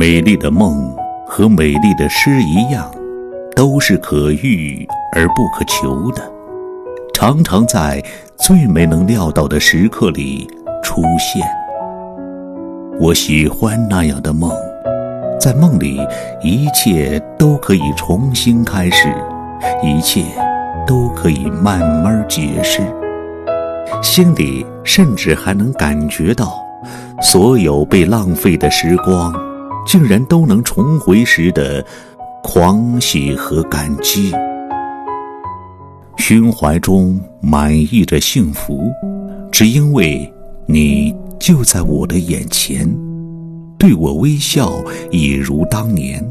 美丽的梦和美丽的诗一样，都是可遇而不可求的，常常在最没能料到的时刻里出现。我喜欢那样的梦，在梦里，一切都可以重新开始，一切都可以慢慢解释，心里甚至还能感觉到。所有被浪费的时光，竟然都能重回时的狂喜和感激，胸怀中满溢着幸福，只因为你就在我的眼前，对我微笑，一如当年。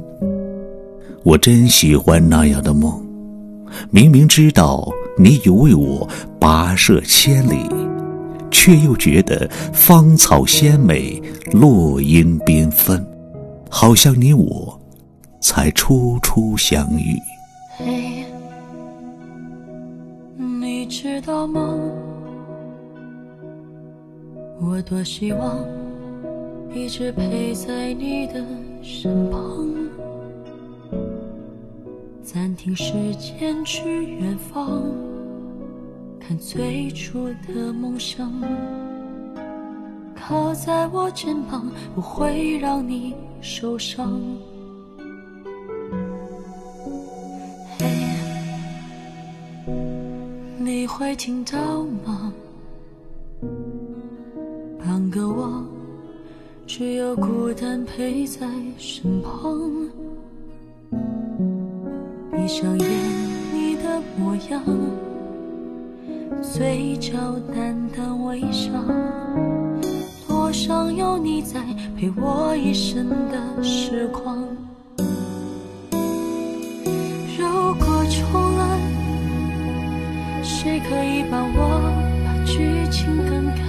我真喜欢那样的梦，明明知道你已为我跋涉千里。却又觉得芳草鲜美，落英缤纷，好像你我才初初相遇。嘿，你知道吗？我多希望一直陪在你的身旁，暂停时间去远方。看最初的梦想，靠在我肩膀，不会让你受伤。嘿，你会听到吗？半个我，只有孤单陪在身旁。闭上眼，你的模样。嘴角淡淡微笑，多想有你在陪我一生的时光。如果重来，谁可以帮我把剧情更改？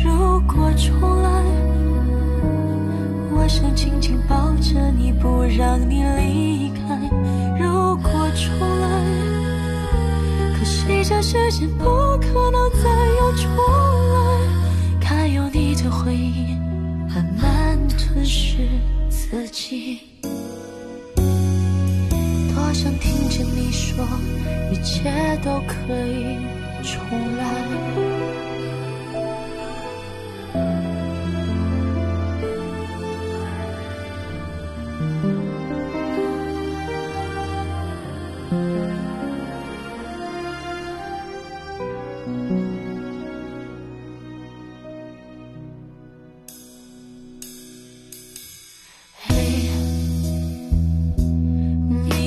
如果重来，我想紧紧抱着你，不让你离开。如果重来。可惜这世间不可能再有重来，你的回忆慢慢吞噬自己。多想听见你说，一切都可以重来。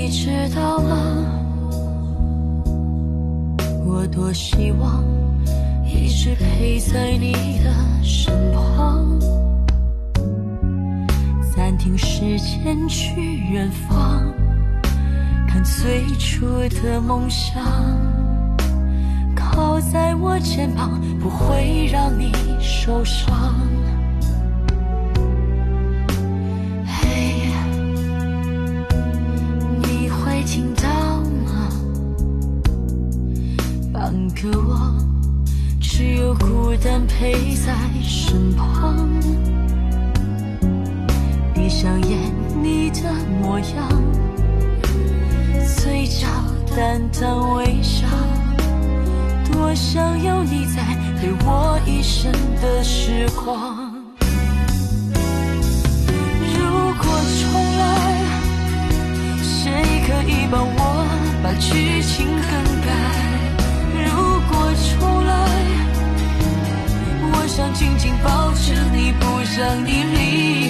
你知道吗？我多希望一直陪在你的身旁，暂停时间去远方，看最初的梦想，靠在我肩膀，不会让你受伤。孤单陪在身旁，闭上眼，你的模样，嘴角淡淡微笑，多想有你在陪我一生的时光。如果重来，谁可以帮我把剧情更改？想紧紧抱着你，不想你离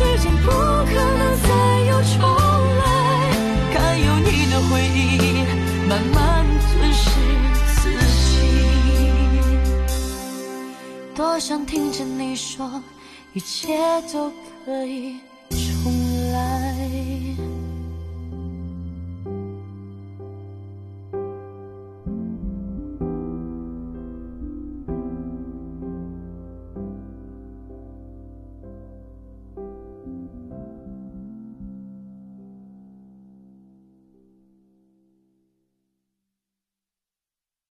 时间不可能再有重来。看有你的回忆慢慢吞噬自己。多想听见你说一切都可以。